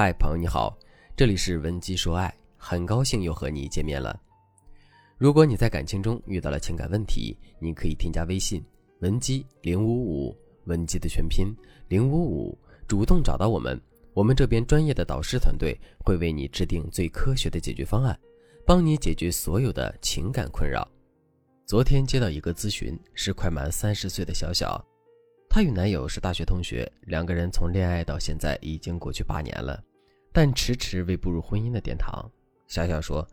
嗨，朋友你好，这里是文姬说爱，很高兴又和你见面了。如果你在感情中遇到了情感问题，你可以添加微信文姬零五五，文姬的全拼零五五，主动找到我们，我们这边专业的导师团队会为你制定最科学的解决方案，帮你解决所有的情感困扰。昨天接到一个咨询，是快满三十岁的小小。她与男友是大学同学，两个人从恋爱到现在已经过去八年了，但迟迟未步入婚姻的殿堂。小小说：“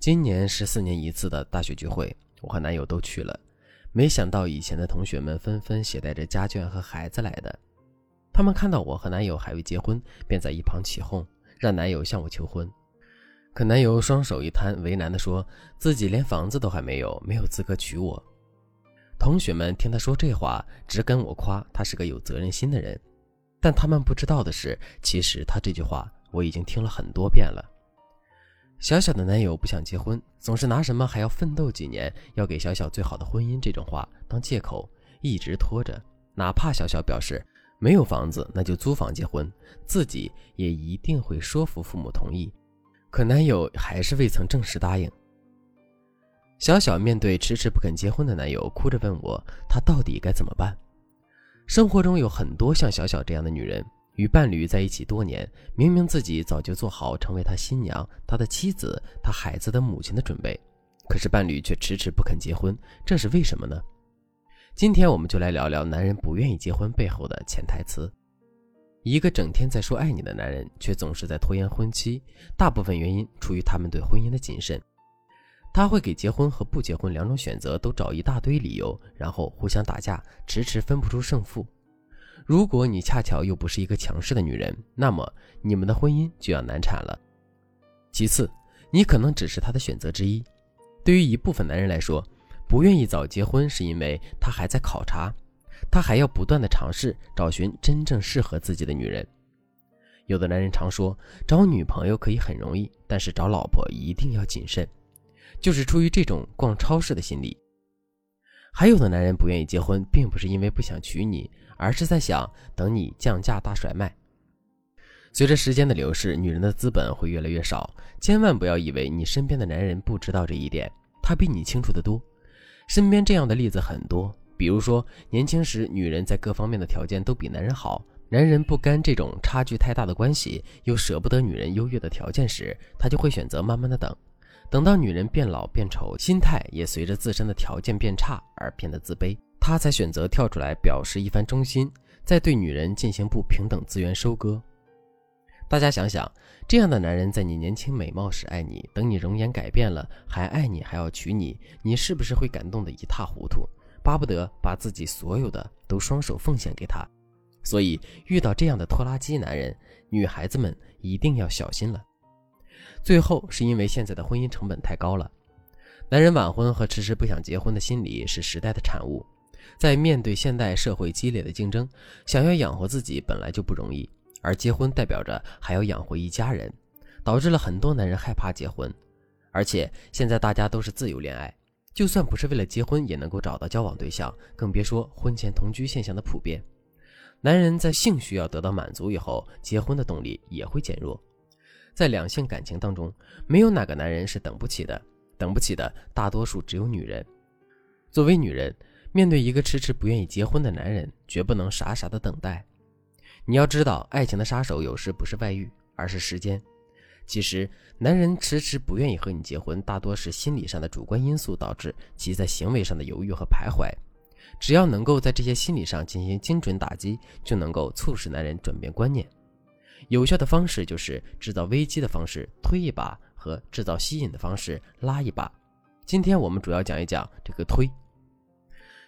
今年是四年一次的大学聚会，我和男友都去了。没想到以前的同学们纷纷携带着家眷和孩子来的。他们看到我和男友还未结婚，便在一旁起哄，让男友向我求婚。可男友双手一摊，为难地说自己连房子都还没有，没有资格娶我。”同学们听他说这话，只跟我夸他是个有责任心的人，但他们不知道的是，其实他这句话我已经听了很多遍了。小小的男友不想结婚，总是拿什么还要奋斗几年，要给小小最好的婚姻这种话当借口，一直拖着。哪怕小小表示没有房子，那就租房结婚，自己也一定会说服父母同意，可男友还是未曾正式答应。小小面对迟迟不肯结婚的男友，哭着问我：“她到底该怎么办？”生活中有很多像小小这样的女人，与伴侣在一起多年，明明自己早就做好成为他新娘、他的妻子、他孩子的母亲的准备，可是伴侣却迟迟不肯结婚，这是为什么呢？今天我们就来聊聊男人不愿意结婚背后的潜台词。一个整天在说爱你的男人，却总是在拖延婚期，大部分原因出于他们对婚姻的谨慎。他会给结婚和不结婚两种选择都找一大堆理由，然后互相打架，迟迟分不出胜负。如果你恰巧又不是一个强势的女人，那么你们的婚姻就要难产了。其次，你可能只是他的选择之一。对于一部分男人来说，不愿意早结婚是因为他还在考察，他还要不断的尝试找寻真正适合自己的女人。有的男人常说，找女朋友可以很容易，但是找老婆一定要谨慎。就是出于这种逛超市的心理。还有的男人不愿意结婚，并不是因为不想娶你，而是在想等你降价大甩卖。随着时间的流逝，女人的资本会越来越少，千万不要以为你身边的男人不知道这一点，他比你清楚的多。身边这样的例子很多，比如说年轻时女人在各方面的条件都比男人好，男人不甘这种差距太大的关系，又舍不得女人优越的条件时，他就会选择慢慢的等。等到女人变老变丑，心态也随着自身的条件变差而变得自卑，他才选择跳出来表示一番忠心，再对女人进行不平等资源收割。大家想想，这样的男人在你年轻美貌时爱你，等你容颜改变了还爱你，还要娶你，你是不是会感动得一塌糊涂，巴不得把自己所有的都双手奉献给他？所以，遇到这样的拖拉机男人，女孩子们一定要小心了。最后是因为现在的婚姻成本太高了，男人晚婚和迟迟不想结婚的心理是时代的产物。在面对现代社会激烈的竞争，想要养活自己本来就不容易，而结婚代表着还要养活一家人，导致了很多男人害怕结婚。而且现在大家都是自由恋爱，就算不是为了结婚，也能够找到交往对象，更别说婚前同居现象的普遍。男人在性需要得到满足以后，结婚的动力也会减弱。在两性感情当中，没有哪个男人是等不起的，等不起的大多数只有女人。作为女人，面对一个迟迟不愿意结婚的男人，绝不能傻傻的等待。你要知道，爱情的杀手有时不是外遇，而是时间。其实，男人迟迟不愿意和你结婚，大多是心理上的主观因素导致其在行为上的犹豫和徘徊。只要能够在这些心理上进行精准打击，就能够促使男人转变观念。有效的方式就是制造危机的方式推一把和制造吸引的方式拉一把。今天我们主要讲一讲这个推。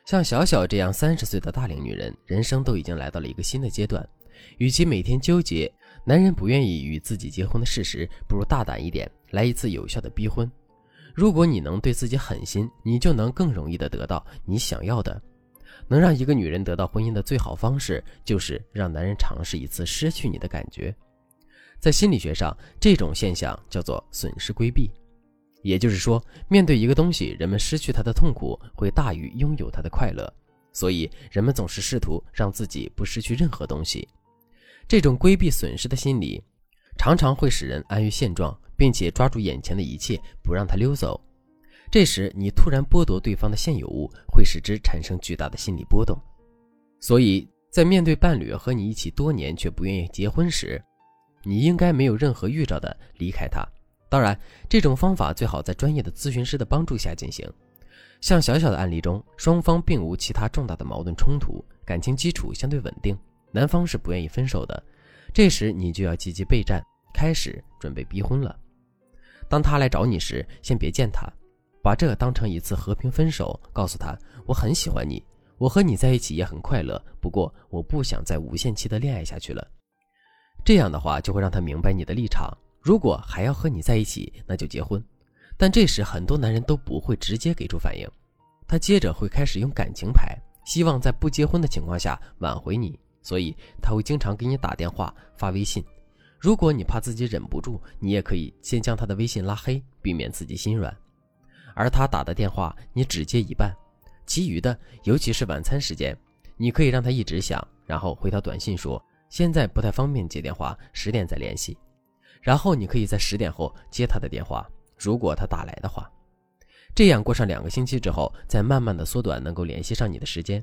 像小小这样三十岁的大龄女人，人生都已经来到了一个新的阶段，与其每天纠结男人不愿意与自己结婚的事实，不如大胆一点，来一次有效的逼婚。如果你能对自己狠心，你就能更容易的得到你想要的。能让一个女人得到婚姻的最好方式，就是让男人尝试一次失去你的感觉。在心理学上，这种现象叫做损失规避。也就是说，面对一个东西，人们失去它的痛苦会大于拥有它的快乐，所以人们总是试图让自己不失去任何东西。这种规避损失的心理，常常会使人安于现状，并且抓住眼前的一切不让它溜走。这时，你突然剥夺对方的现有物，会使之产生巨大的心理波动。所以在面对伴侣和你一起多年却不愿意结婚时，你应该没有任何预兆的离开他。当然，这种方法最好在专业的咨询师的帮助下进行。像小小的案例中，双方并无其他重大的矛盾冲突，感情基础相对稳定，男方是不愿意分手的。这时你就要积极备战，开始准备逼婚了。当他来找你时，先别见他，把这当成一次和平分手，告诉他我很喜欢你，我和你在一起也很快乐，不过我不想再无限期的恋爱下去了。这样的话就会让他明白你的立场。如果还要和你在一起，那就结婚。但这时很多男人都不会直接给出反应，他接着会开始用感情牌，希望在不结婚的情况下挽回你，所以他会经常给你打电话、发微信。如果你怕自己忍不住，你也可以先将他的微信拉黑，避免自己心软。而他打的电话，你只接一半，其余的，尤其是晚餐时间，你可以让他一直响，然后回条短信说现在不太方便接电话，十点再联系。然后你可以在十点后接他的电话。如果他打来的话，这样过上两个星期之后，再慢慢的缩短能够联系上你的时间，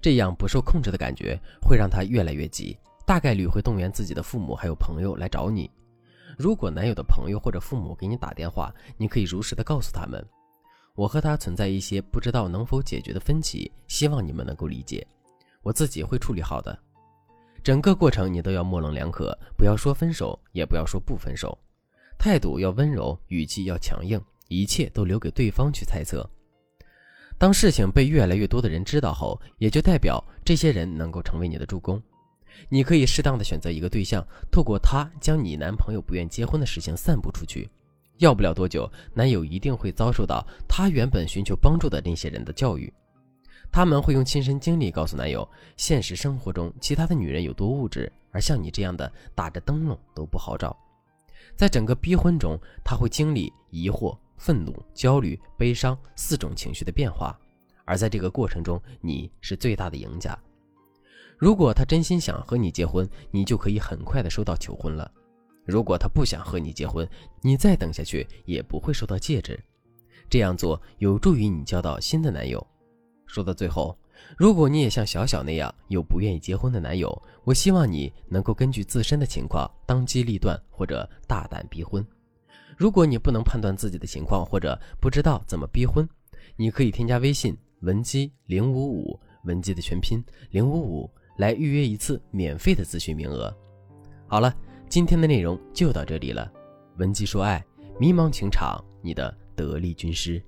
这样不受控制的感觉会让他越来越急，大概率会动员自己的父母还有朋友来找你。如果男友的朋友或者父母给你打电话，你可以如实的告诉他们，我和他存在一些不知道能否解决的分歧，希望你们能够理解，我自己会处理好的。整个过程你都要模棱两可，不要说分手，也不要说不分手。态度要温柔，语气要强硬，一切都留给对方去猜测。当事情被越来越多的人知道后，也就代表这些人能够成为你的助攻。你可以适当的选择一个对象，透过他将你男朋友不愿结婚的事情散布出去。要不了多久，男友一定会遭受到他原本寻求帮助的那些人的教育。他们会用亲身经历告诉男友，现实生活中其他的女人有多物质，而像你这样的打着灯笼都不好找。在整个逼婚中，他会经历疑惑、愤怒、焦虑、悲伤四种情绪的变化，而在这个过程中，你是最大的赢家。如果他真心想和你结婚，你就可以很快的收到求婚了；如果他不想和你结婚，你再等下去也不会收到戒指。这样做有助于你交到新的男友。说到最后。如果你也像小小那样有不愿意结婚的男友，我希望你能够根据自身的情况当机立断或者大胆逼婚。如果你不能判断自己的情况或者不知道怎么逼婚，你可以添加微信文姬零五五，文姬的全拼零五五，来预约一次免费的咨询名额。好了，今天的内容就到这里了。文姬说爱，迷茫情场，你的得力军师。